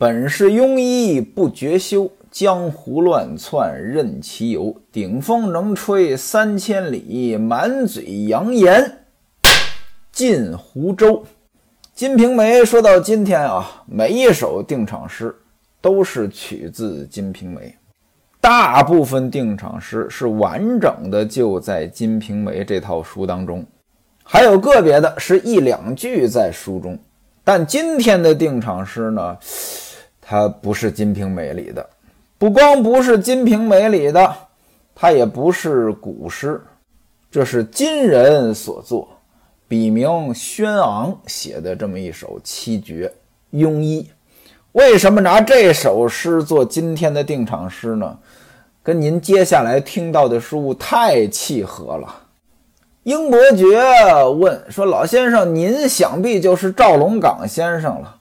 本是庸医不觉休，江湖乱窜任其游。顶风能吹三千里，满嘴扬言尽湖州。《金瓶梅》说到今天啊，每一首定场诗都是取自《金瓶梅》。大部分定场诗是完整的，就在《金瓶梅》这套书当中，还有个别的是一两句在书中。但今天的定场诗呢，它不是《金瓶梅》里的，不光不是《金瓶梅》里的，它也不是古诗，这是今人所作，笔名轩昂写的这么一首七绝庸医。为什么拿这首诗做今天的定场诗呢？跟您接下来听到的书太契合了。英伯爵问说：“老先生，您想必就是赵龙岗先生了？”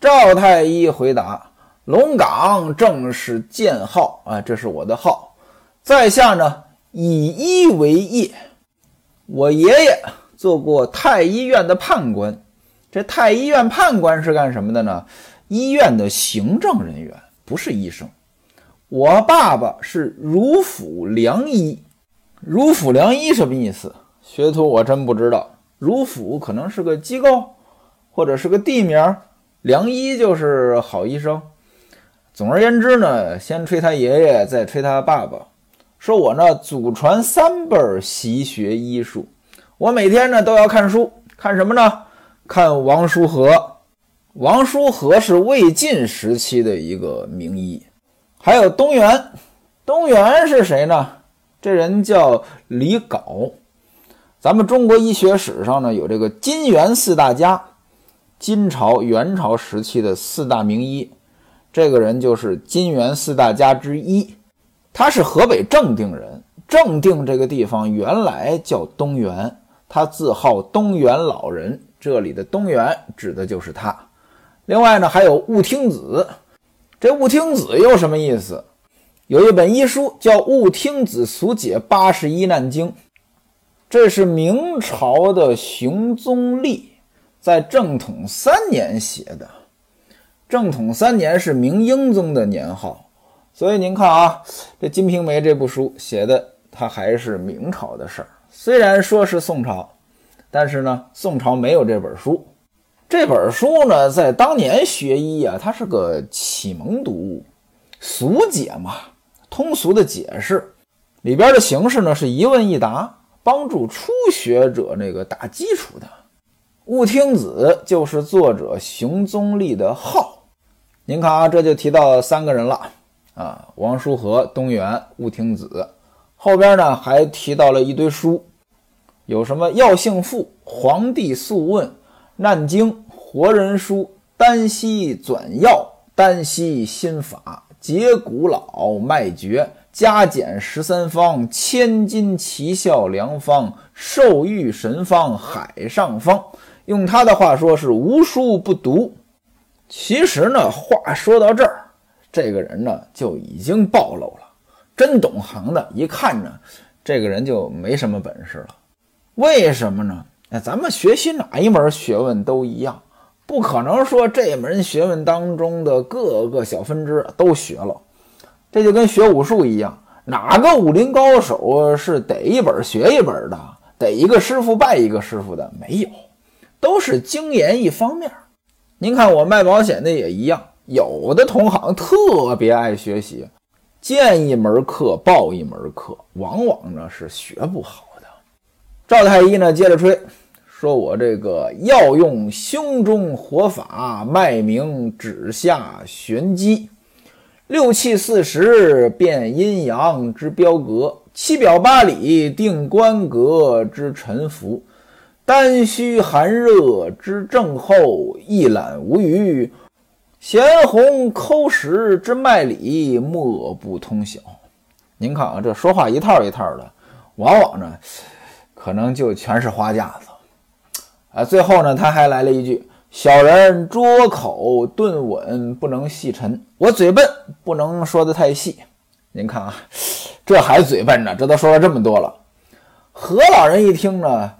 赵太医回答：“龙岗正是建号啊，这是我的号。在下呢，以医为业。我爷爷做过太医院的判官。这太医院判官是干什么的呢？”医院的行政人员不是医生，我爸爸是儒府良医。儒府良医什么意思？学徒我真不知道。儒府可能是个机构，或者是个地名。良医就是好医生。总而言之呢，先吹他爷爷，再吹他爸爸。说我呢，祖传三辈习学医术。我每天呢都要看书，看什么呢？看王叔和。王叔和是魏晋时期的一个名医，还有东元。东元是谁呢？这人叫李杲。咱们中国医学史上呢，有这个金元四大家，金朝、元朝时期的四大名医。这个人就是金元四大家之一，他是河北正定人。正定这个地方原来叫东元，他自号东元老人，这里的东元指的就是他。另外呢，还有雾听子，这雾听子又什么意思？有一本医书叫《雾听子俗解八十一难经》，这是明朝的熊宗立在正统三年写的。正统三年是明英宗的年号，所以您看啊，这《金瓶梅》这部书写的，它还是明朝的事儿。虽然说是宋朝，但是呢，宋朝没有这本书。这本书呢，在当年学医啊，它是个启蒙读物，俗解嘛，通俗的解释。里边的形式呢是一问一答，帮助初学者那个打基础的。雾听子就是作者熊宗立的号。您看啊，这就提到三个人了啊，王叔和、东原、雾听子。后边呢还提到了一堆书，有什么《药性赋》《黄帝素问》。难经活人书，丹溪转药，丹溪心法，解骨老脉诀，加减十三方，千金奇效良方，受欲神方，海上方。用他的话说是无书不读。其实呢，话说到这儿，这个人呢就已经暴露了。真懂行的，一看呢，这个人就没什么本事了。为什么呢？哎，咱们学习哪一门学问都一样，不可能说这门学问当中的各个小分支都学了。这就跟学武术一样，哪个武林高手是逮一本学一本的，逮一个师傅拜一个师傅的？没有，都是精研一方面。您看我卖保险的也一样，有的同行特别爱学习，见一门课报一门课，往往呢是学不好的。赵太医呢，接着吹，说我这个要用胸中活法，脉明指下玄机，六气四时变阴阳之标格，七表八里定关格之沉浮，丹虚寒热之症候，一览无余，弦红抠实之脉理，莫不通晓。您看啊，这说话一套一套的，往往呢。可能就全是花架子，啊，最后呢，他还来了一句：“小人拙口钝稳，不能细陈。我嘴笨，不能说的太细。”您看啊，这还嘴笨呢，这都说了这么多了。何老人一听呢，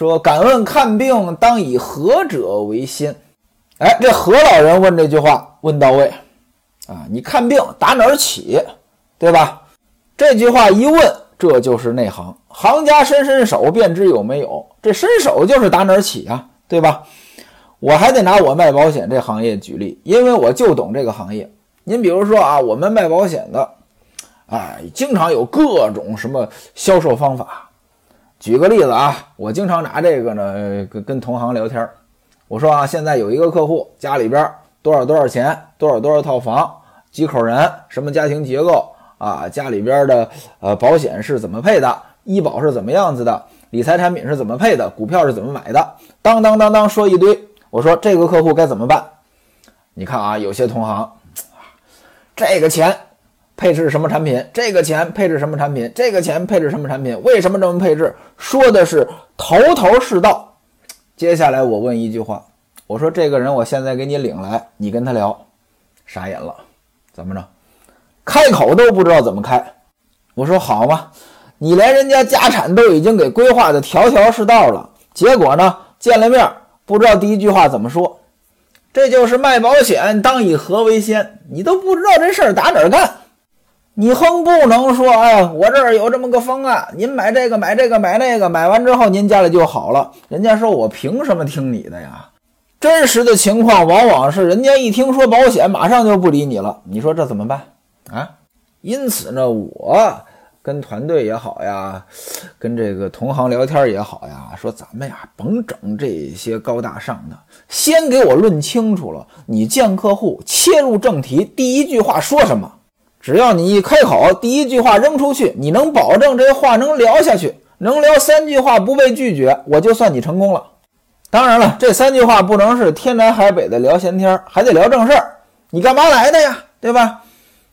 说：“敢问看病当以何者为先？”哎，这何老人问这句话问到位啊！你看病打哪儿起，对吧？这句话一问，这就是内行，行家伸伸手便知有没有。这伸手就是打哪儿起啊，对吧？我还得拿我卖保险这行业举例，因为我就懂这个行业。您比如说啊，我们卖保险的，哎，经常有各种什么销售方法。举个例子啊，我经常拿这个呢跟跟同行聊天我说啊，现在有一个客户家里边多少多少钱，多少多少套房，几口人，什么家庭结构啊，家里边的呃保险是怎么配的，医保是怎么样子的，理财产品是怎么配的，股票是怎么买的，当当当当说一堆。我说这个客户该怎么办？你看啊，有些同行，这个钱配置什么产品？这个钱配置什么产品？这个钱配置什么产品？为什么这么配置？说的是头头是道。接下来我问一句话，我说这个人我现在给你领来，你跟他聊，傻眼了，怎么着？开口都不知道怎么开。我说好嘛，你连人家家产都已经给规划的条条是道了，结果呢，见了面不知道第一句话怎么说。这就是卖保险当以和为先，你都不知道这事儿打哪儿干。你哼不能说，哎，我这儿有这么个方案，您买这个买这个买那个，买完之后您家里就好了。人家说我凭什么听你的呀？真实的情况往往是，人家一听说保险，马上就不理你了。你说这怎么办啊？因此呢，我跟团队也好呀，跟这个同行聊天也好呀，说咱们呀，甭整这些高大上的，先给我论清楚了。你见客户，切入正题，第一句话说什么？只要你一开口，第一句话扔出去，你能保证这话能聊下去，能聊三句话不被拒绝，我就算你成功了。当然了，这三句话不能是天南海北的聊闲天，还得聊正事儿。你干嘛来的呀？对吧？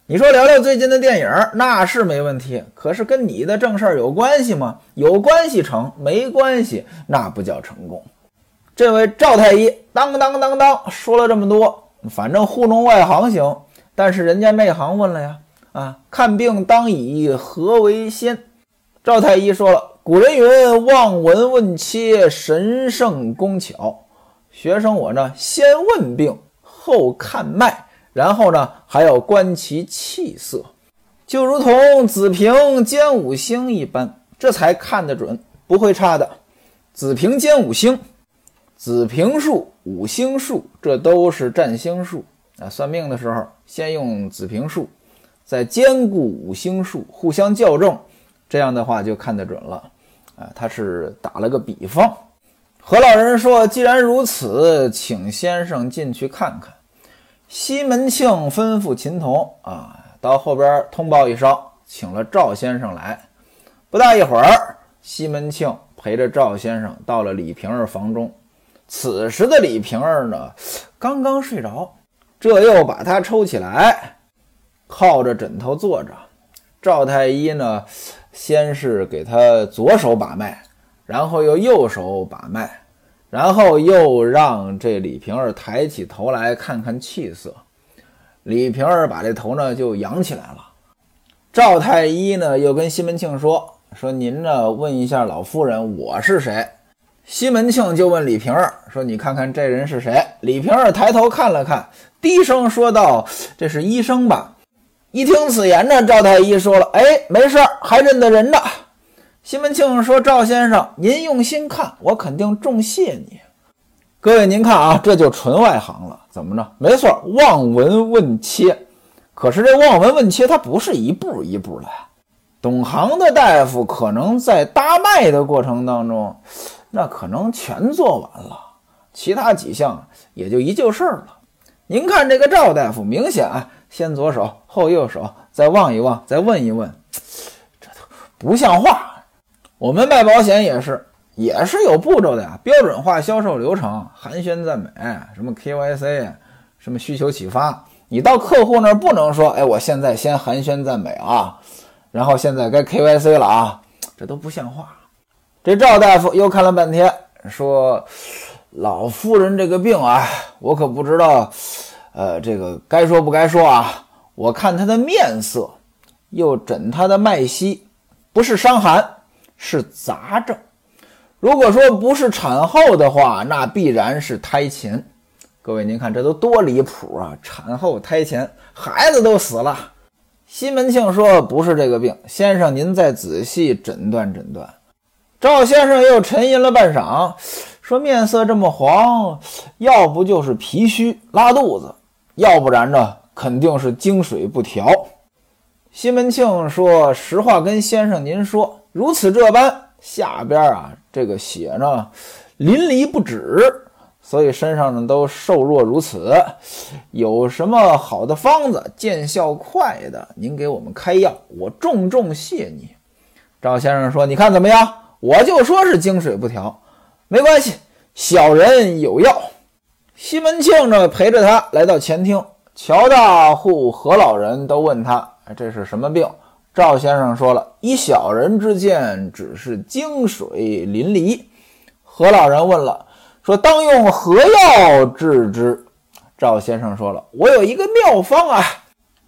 你说聊聊最近的电影，那是没问题。可是跟你的正事儿有关系吗？有关系成，没关系那不叫成功。这位赵太医当当当当说了这么多，反正糊弄外行行。但是人家内行问了呀，啊，看病当以何为先？赵太医说了，古人云：望闻问切，神圣工巧。学生我呢，先问病，后看脉，然后呢，还要观其气色，就如同子平兼五星一般，这才看得准，不会差的。子平兼五星，子平数、五星数，这都是占星术。啊，算命的时候先用子平术，再兼顾五星术，互相校正，这样的话就看得准了。啊，他是打了个比方。何老人说：“既然如此，请先生进去看看。”西门庆吩咐秦童啊，到后边通报一声，请了赵先生来。不大一会儿，西门庆陪着赵先生到了李瓶儿房中。此时的李瓶儿呢，刚刚睡着。这又把他抽起来，靠着枕头坐着。赵太医呢，先是给他左手把脉，然后又右手把脉，然后又让这李瓶儿抬起头来看看气色。李瓶儿把这头呢就扬起来了。赵太医呢又跟西门庆说：“说您呢问一下老夫人，我是谁？”西门庆就问李瓶儿说：“你看看这人是谁？”李瓶儿抬头看了看。低声说道：“这是医生吧？”一听此言呢，赵太医说了：“哎，没事儿，还认得人呢。”西门庆说：“赵先生，您用心看，我肯定重谢你。”各位，您看啊，这就纯外行了。怎么着？没错，望闻问切。可是这望闻问切，它不是一步一步来。懂行的大夫可能在搭脉的过程当中，那可能全做完了，其他几项也就一就事儿了。您看这个赵大夫，明显啊，先左手后右手，再望一望，再问一问，这都不像话。我们卖保险也是，也是有步骤的呀，标准化销售流程，寒暄赞美，什么 KYC，什么需求启发。你到客户那儿不能说，哎，我现在先寒暄赞美啊，然后现在该 KYC 了啊，这都不像话。这赵大夫又看了半天，说。老夫人这个病啊，我可不知道，呃，这个该说不该说啊。我看她的面色，又诊她的脉息，不是伤寒，是杂症。如果说不是产后的话，那必然是胎前。各位您看这都多离谱啊！产后胎前孩子都死了。西门庆说：“不是这个病，先生您再仔细诊断诊断。”赵先生又沉吟了半晌，说：“面色这么黄，要不就是脾虚拉肚子，要不然呢，肯定是经水不调。”西门庆说：“实话跟先生您说，如此这般，下边啊这个血呢淋漓不止，所以身上呢都瘦弱如此。有什么好的方子，见效快的，您给我们开药，我重重谢你。”赵先生说：“你看怎么样？”我就说是经水不调，没关系，小人有药。西门庆呢，陪着他来到前厅，乔大户、何老人都问他：“这是什么病？”赵先生说了：“依小人之见，只是经水淋漓。”何老人问了，说：“当用何药治之？”赵先生说了：“我有一个妙方啊，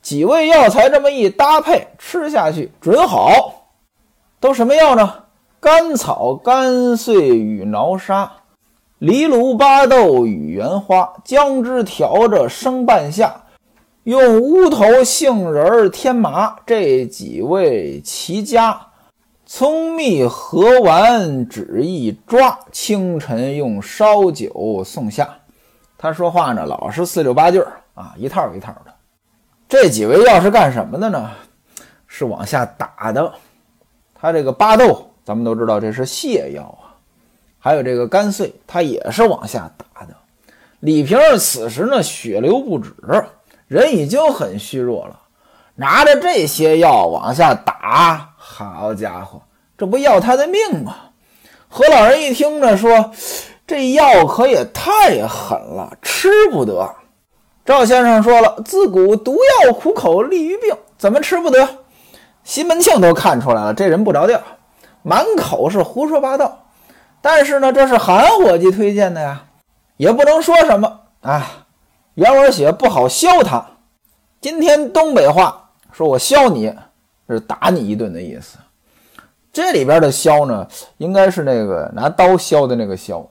几味药材这么一搭配，吃下去准好。都什么药呢？”甘草、甘碎与挠沙，藜芦、巴豆与圆花，姜汁调着生半夏，用乌头、杏仁、天麻这几味齐佳。葱蜜合完，只一抓，清晨用烧酒送下。他说话呢，老是四六八句儿啊，一套一套的。这几味药是干什么的呢？是往下打的。他这个巴豆。咱们都知道这是泻药啊，还有这个甘穗，它也是往下打的。李瓶儿此时呢血流不止，人已经很虚弱了，拿着这些药往下打，好家伙，这不要他的命吗？何老人一听呢，说这药可也太狠了，吃不得。赵先生说了，自古毒药苦口利于病，怎么吃不得？西门庆都看出来了，这人不着调。满口是胡说八道，但是呢，这是韩伙计推荐的呀，也不能说什么啊。原文写不好削他，今天东北话说我削你，是打你一顿的意思。这里边的削呢，应该是那个拿刀削的那个削。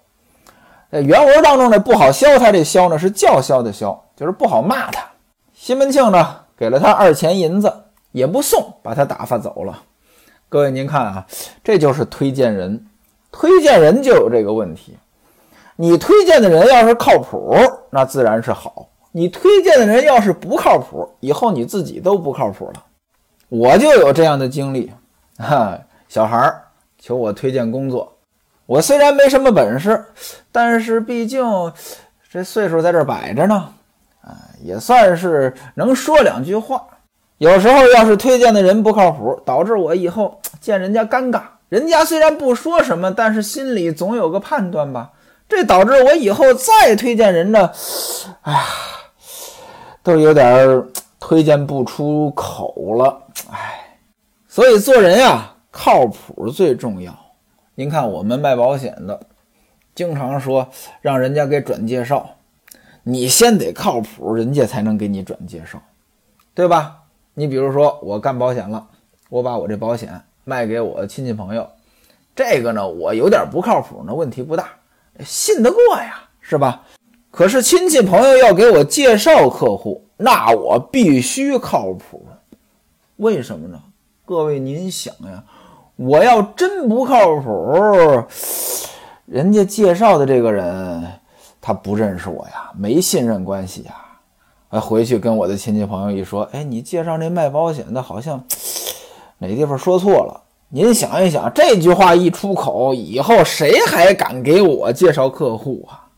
在原文当中呢，不好削他这削呢是叫削的削，就是不好骂他。西门庆呢给了他二钱银子，也不送，把他打发走了。各位，您看啊，这就是推荐人，推荐人就有这个问题。你推荐的人要是靠谱，那自然是好；你推荐的人要是不靠谱，以后你自己都不靠谱了。我就有这样的经历啊，小孩儿求我推荐工作，我虽然没什么本事，但是毕竟这岁数在这摆着呢，啊，也算是能说两句话。有时候要是推荐的人不靠谱，导致我以后见人家尴尬。人家虽然不说什么，但是心里总有个判断吧。这导致我以后再推荐人呢，哎呀，都有点推荐不出口了。哎，所以做人呀，靠谱最重要。您看我们卖保险的，经常说让人家给转介绍，你先得靠谱，人家才能给你转介绍，对吧？你比如说，我干保险了，我把我这保险卖给我亲戚朋友，这个呢，我有点不靠谱呢，问题不大，信得过呀，是吧？可是亲戚朋友要给我介绍客户，那我必须靠谱，为什么呢？各位您想呀，我要真不靠谱，人家介绍的这个人他不认识我呀，没信任关系呀。哎，回去跟我的亲戚朋友一说，哎，你介绍那卖保险的，好像哪地方说错了。您想一想，这句话一出口，以后谁还敢给我介绍客户啊？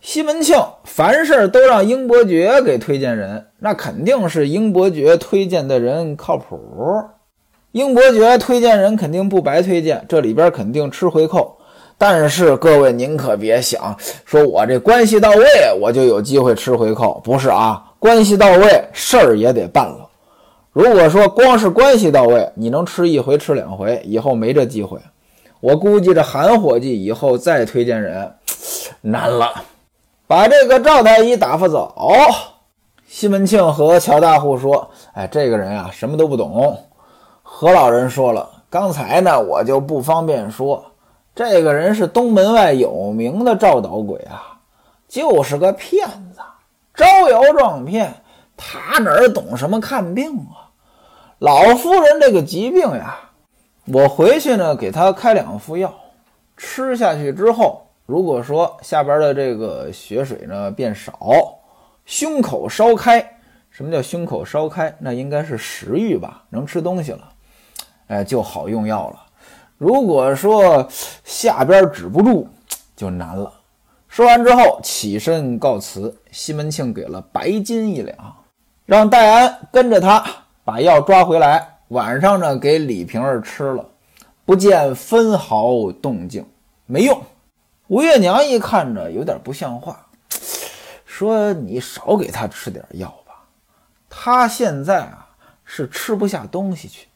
西门庆凡事都让英伯爵给推荐人，那肯定是英伯爵推荐的人靠谱。英伯爵推荐人肯定不白推荐，这里边肯定吃回扣。但是各位，您可别想说我这关系到位，我就有机会吃回扣，不是啊？关系到位，事儿也得办了。如果说光是关系到位，你能吃一回吃两回，以后没这机会。我估计这韩伙计以后再推荐人难了。把这个赵太医打发走。西门庆和乔大户说：“哎，这个人啊，什么都不懂。”何老人说了：“刚才呢，我就不方便说。这个人是东门外有名的赵导鬼啊。”就是个骗子，招摇撞骗。他哪儿懂什么看病啊？老夫人这个疾病呀，我回去呢给他开两副药，吃下去之后，如果说下边的这个血水呢变少，胸口烧开。什么叫胸口烧开？那应该是食欲吧，能吃东西了，哎，就好用药了。如果说下边止不住，就难了。说完之后，起身告辞。西门庆给了白金一两，让戴安跟着他把药抓回来。晚上呢，给李瓶儿吃了，不见分毫动静，没用。吴月娘一看着有点不像话，说：“你少给他吃点药吧。”他现在啊是吃不下东西去，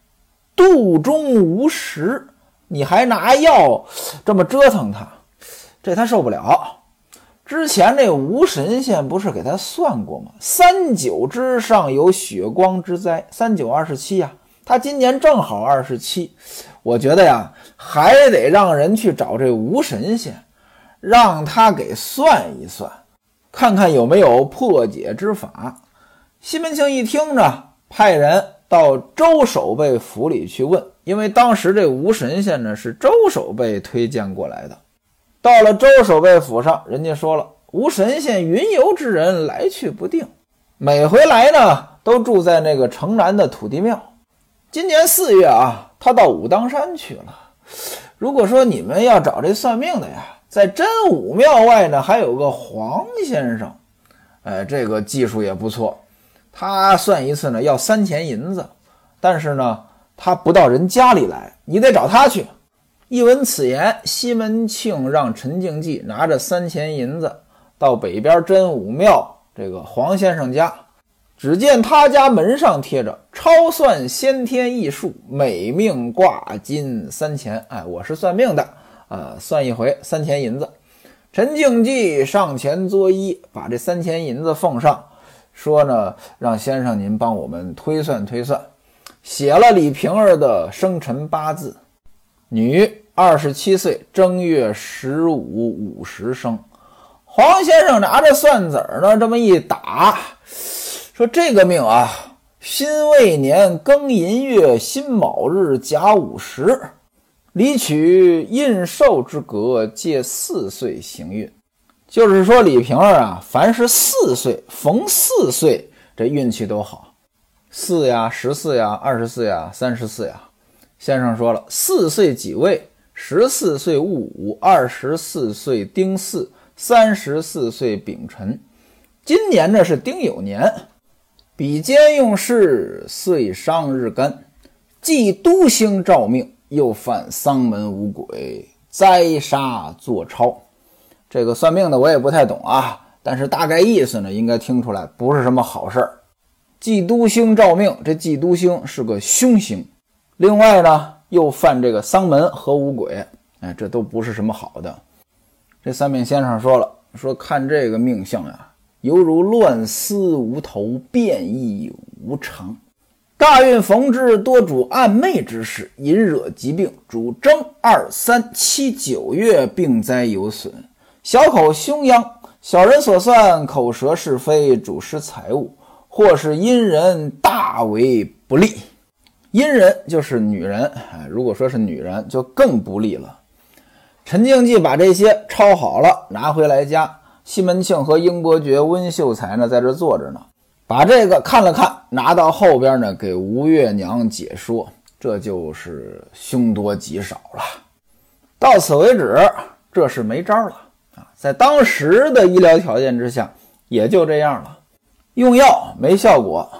肚中无食，你还拿药这么折腾他，这他受不了。之前那吴神仙不是给他算过吗？三九之上有血光之灾，三九二十七呀，他今年正好二十七。我觉得呀，还得让人去找这吴神仙，让他给算一算，看看有没有破解之法。西门庆一听呢，派人到周守备府里去问，因为当时这吴神仙呢是周守备推荐过来的。到了周守备府上，人家说了，吴神仙云游之人来去不定，每回来呢都住在那个城南的土地庙。今年四月啊，他到武当山去了。如果说你们要找这算命的呀，在真武庙外呢还有个黄先生，哎，这个技术也不错。他算一次呢，要三钱银子，但是呢，他不到人家里来，你得找他去。一闻此言，西门庆让陈静济拿着三钱银子到北边真武庙这个黄先生家。只见他家门上贴着“超算先天易术，每命挂金三钱”。哎，我是算命的，呃，算一回三钱银子。陈静济上前作揖，把这三钱银子奉上。说呢，让先生您帮我们推算推算，写了李瓶儿的生辰八字，女，二十七岁，正月十五午时生。黄先生拿着算子呢，这么一打，说这个命啊，辛未年庚寅月辛卯日甲午时，离取印寿之格，借四岁行运。就是说，李瓶儿啊，凡是四岁逢四岁，这运气都好。四呀，十四呀，二十四呀，三十四呀。先生说了，四岁己未，十四岁戊午，二十四岁丁巳，三十四岁丙辰。今年呢是丁酉年，比肩用事，岁伤日干，既都星照命，又犯丧门五鬼，灾杀作超。这个算命的我也不太懂啊，但是大概意思呢，应该听出来不是什么好事儿。忌都星照命，这忌都星是个凶星，另外呢又犯这个丧门和五鬼，哎，这都不是什么好的。这算命先生说了，说看这个命相呀，犹如乱丝无头，变异无常。大运逢之，多主暗昧之事，引惹疾病，主正二三七九月病灾有损。小口凶殃，小人所算口舌是非，主失财物，或是阴人大为不利。阴人就是女人，哎，如果说是女人，就更不利了。陈静济把这些抄好了，拿回来家。西门庆和英伯爵、温秀才呢，在这坐着呢，把这个看了看，拿到后边呢，给吴月娘解说，这就是凶多吉少了。到此为止，这是没招了啊。在当时的医疗条件之下，也就这样了。用药没效果，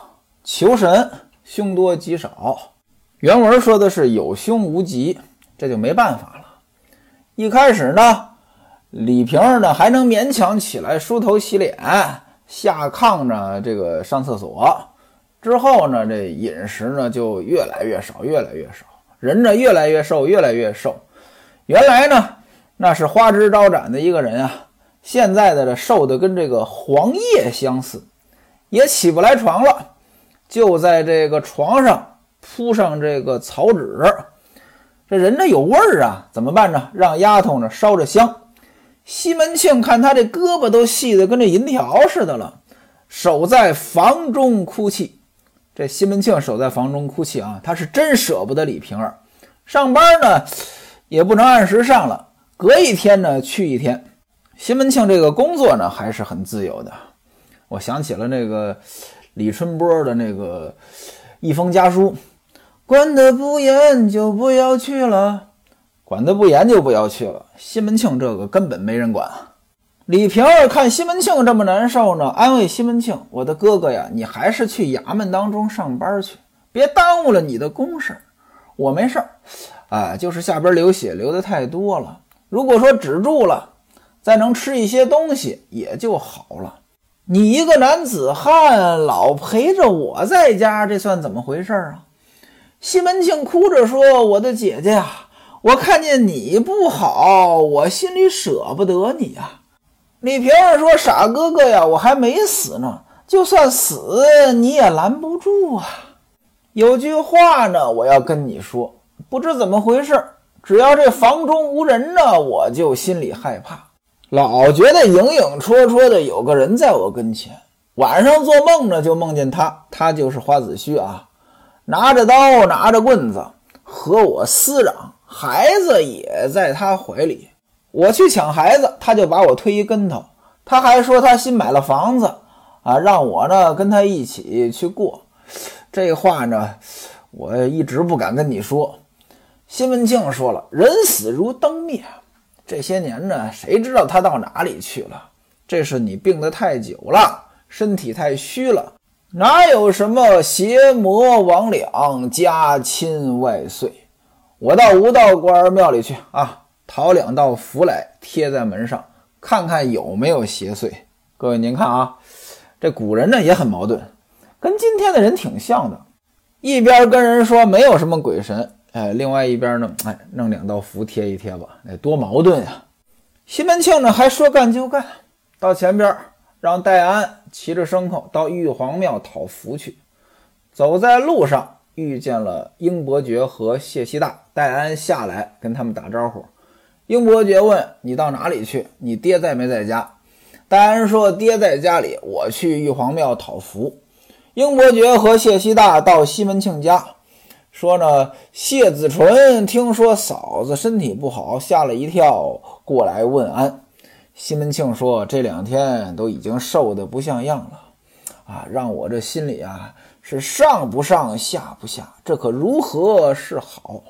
求神凶多吉少。原文说的是有凶无吉，这就没办法了。一开始呢，李瓶儿呢还能勉强起来梳头洗脸、下炕呢，这个上厕所。之后呢，这饮食呢就越来越少，越来越少，人呢越来越瘦，越来越瘦。原来呢。那是花枝招展的一个人啊！现在的这瘦的跟这个黄叶相似，也起不来床了，就在这个床上铺上这个草纸。这人呢有味儿啊，怎么办呢？让丫头呢烧着香，西门庆看他这胳膊都细得跟这银条似的了，守在房中哭泣。这西门庆守在房中哭泣啊，他是真舍不得李瓶儿。上班呢也不能按时上了，隔一天呢去一天。西门庆这个工作呢还是很自由的。我想起了那个李春波的那个一封家书，管得不严就不要去了。管得不严就不要去了。西门庆这个根本没人管。李瓶儿看西门庆这么难受呢，安慰西门庆：“我的哥哥呀，你还是去衙门当中上班去，别耽误了你的公事。我没事儿，啊，就是下边流血流的太多了。如果说止住了，再能吃一些东西也就好了。你一个男子汉，老陪着我在家，这算怎么回事啊？”西门庆哭着说：“我的姐姐呀。”我看见你不好，我心里舍不得你呀。李瓶儿说：“傻哥哥呀，我还没死呢，就算死你也拦不住啊。有句话呢，我要跟你说，不知怎么回事，只要这房中无人呢，我就心里害怕，老觉得影影绰绰的有个人在我跟前。晚上做梦呢，就梦见他，他就是花子虚啊，拿着刀，拿着棍子，和我厮嚷。”孩子也在他怀里，我去抢孩子，他就把我推一跟头。他还说他新买了房子，啊，让我呢跟他一起去过。这话呢，我一直不敢跟你说。西门庆说了，人死如灯灭。这些年呢，谁知道他到哪里去了？这是你病得太久了，身体太虚了，哪有什么邪魔魍魉、家亲外岁？我到吴道官庙里去啊，讨两道符来贴在门上，看看有没有邪祟。各位您看啊，这古人呢也很矛盾，跟今天的人挺像的。一边跟人说没有什么鬼神，哎，另外一边呢，哎，弄两道符贴一贴吧，哎，多矛盾呀！西门庆呢还说干就干，到前边让戴安骑着牲口到玉皇庙讨符去，走在路上。遇见了英伯爵和谢希大，戴安下来跟他们打招呼。英伯爵问：“你到哪里去？你爹在没在家？”戴安说：“爹在家里，我去玉皇庙讨符。”英伯爵和谢希大到西门庆家，说呢：“谢子纯听说嫂子身体不好，吓了一跳，过来问安。”西门庆说：“这两天都已经瘦得不像样了，啊，让我这心里啊。”是上不上下不下，这可如何是好？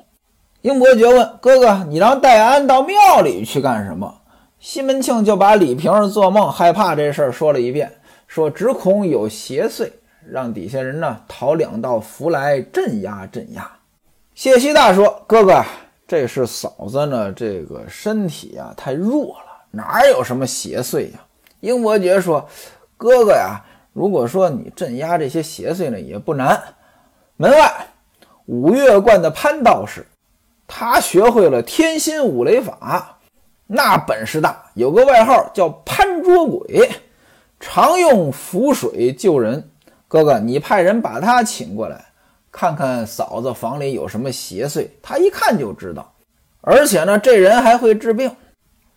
英伯爵问哥哥：“你让戴安到庙里去干什么？”西门庆就把李瓶儿做梦害怕这事儿说了一遍，说只恐有邪祟，让底下人呢讨两道符来镇压镇压。谢希大说：“哥哥，这是嫂子呢，这个身体啊太弱了，哪有什么邪祟呀？”英伯爵说：“哥哥呀。”如果说你镇压这些邪祟呢，也不难。门外五岳观的潘道士，他学会了天心五雷法，那本事大，有个外号叫潘捉鬼，常用符水救人。哥哥，你派人把他请过来，看看嫂子房里有什么邪祟，他一看就知道。而且呢，这人还会治病。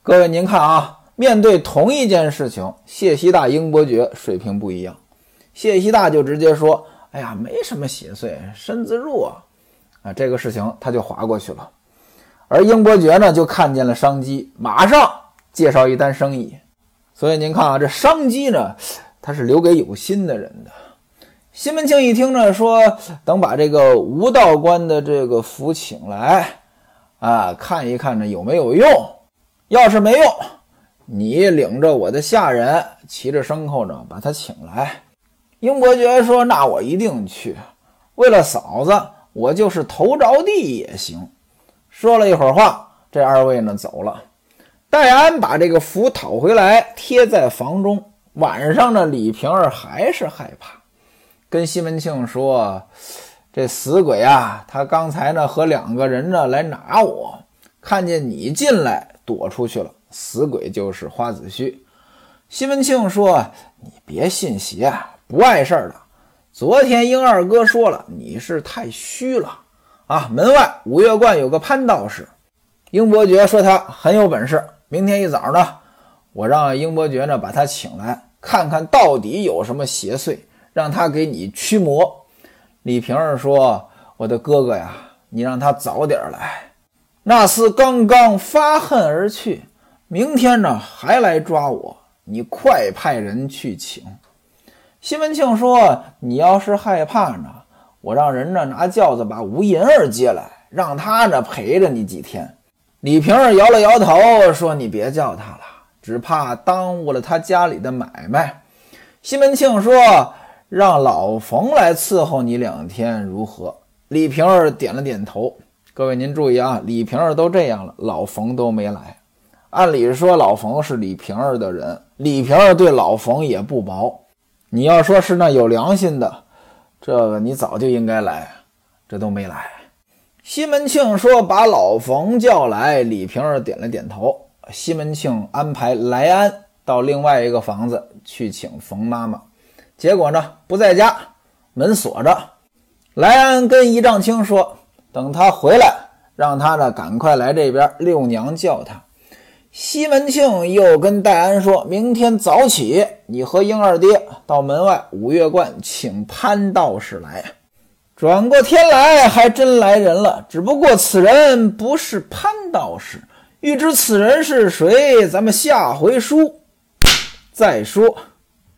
各位您看啊。面对同一件事情，谢希大、英伯爵水平不一样。谢希大就直接说：“哎呀，没什么邪祟，身子弱啊，这个事情他就划过去了。”而英伯爵呢，就看见了商机，马上介绍一单生意。所以您看啊，这商机呢，他是留给有心的人的。西门庆一听呢，说：“等把这个吴道官的这个符请来，啊，看一看呢有没有用。要是没用。”你领着我的下人，骑着牲口呢，把他请来。英伯爵说：“那我一定去。为了嫂子，我就是头着地也行。”说了一会儿话，这二位呢走了。戴安把这个符讨回来，贴在房中。晚上呢，李瓶儿还是害怕，跟西门庆说：“这死鬼啊，他刚才呢和两个人呢来拿我，看见你进来，躲出去了。”死鬼就是花子虚。西门庆说：“你别信邪，不碍事儿的。昨天英二哥说了，你是太虚了啊。门外五岳观有个潘道士，英伯爵说他很有本事。明天一早呢，我让英伯爵呢把他请来，看看到底有什么邪祟，让他给你驱魔。李瓶儿说：“我的哥哥呀，你让他早点来。”那厮刚刚发恨而去，明天呢还来抓我，你快派人去请。西门庆说：“你要是害怕呢，我让人呢拿轿子把吴银儿接来，让他呢陪着你几天。”李瓶儿摇了摇头说：“你别叫他了。”只怕耽误了他家里的买卖。西门庆说：“让老冯来伺候你两天，如何？”李瓶儿点了点头。各位您注意啊，李瓶儿都这样了，老冯都没来。按理说，老冯是李瓶儿的人，李瓶儿对老冯也不薄。你要说是那有良心的，这个你早就应该来，这都没来。西门庆说：“把老冯叫来。”李瓶儿点了点头。西门庆安排来安到另外一个房子去请冯妈妈，结果呢不在家，门锁着。来安跟一丈青说：“等他回来，让他呢赶快来这边，六娘叫他。”西门庆又跟戴安说：“明天早起，你和英二爹到门外五岳观请潘道士来。”转过天来，还真来人了，只不过此人不是潘道士。欲知此人是谁，咱们下回书再说。